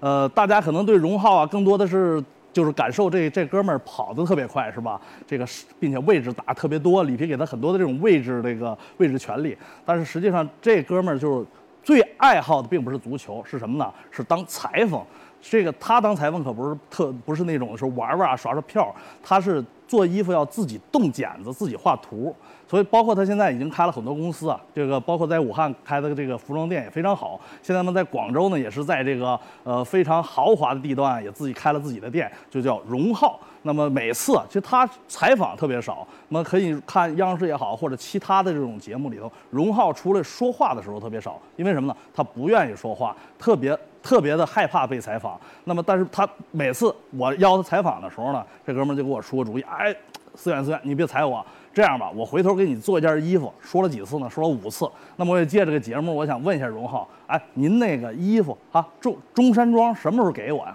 呃，大家可能对荣浩啊，更多的是就是感受这这哥们儿跑得特别快，是吧？这个是，并且位置打特别多，里皮给他很多的这种位置这个位置权利。但是实际上，这哥们儿就是最爱好的并不是足球，是什么呢？是当裁缝。这个他当裁缝可不是特不是那种说玩玩啊耍耍票，他是做衣服要自己动剪子，自己画图。所以，包括他现在已经开了很多公司啊，这个包括在武汉开的这个服装店也非常好。现在呢，在广州呢，也是在这个呃非常豪华的地段，也自己开了自己的店，就叫荣浩。那么每次其实他采访特别少，那么可以看央视也好，或者其他的这种节目里头，荣浩出来说话的时候特别少，因为什么呢？他不愿意说话，特别特别的害怕被采访。那么，但是他每次我邀他采访的时候呢，这哥们就给我出个主意，哎，思远思远，你别踩我。这样吧，我回头给你做一件衣服，说了几次呢？说了五次。那么我也借这个节目，我想问一下荣浩，哎，您那个衣服啊，中中山装什么时候给我呀？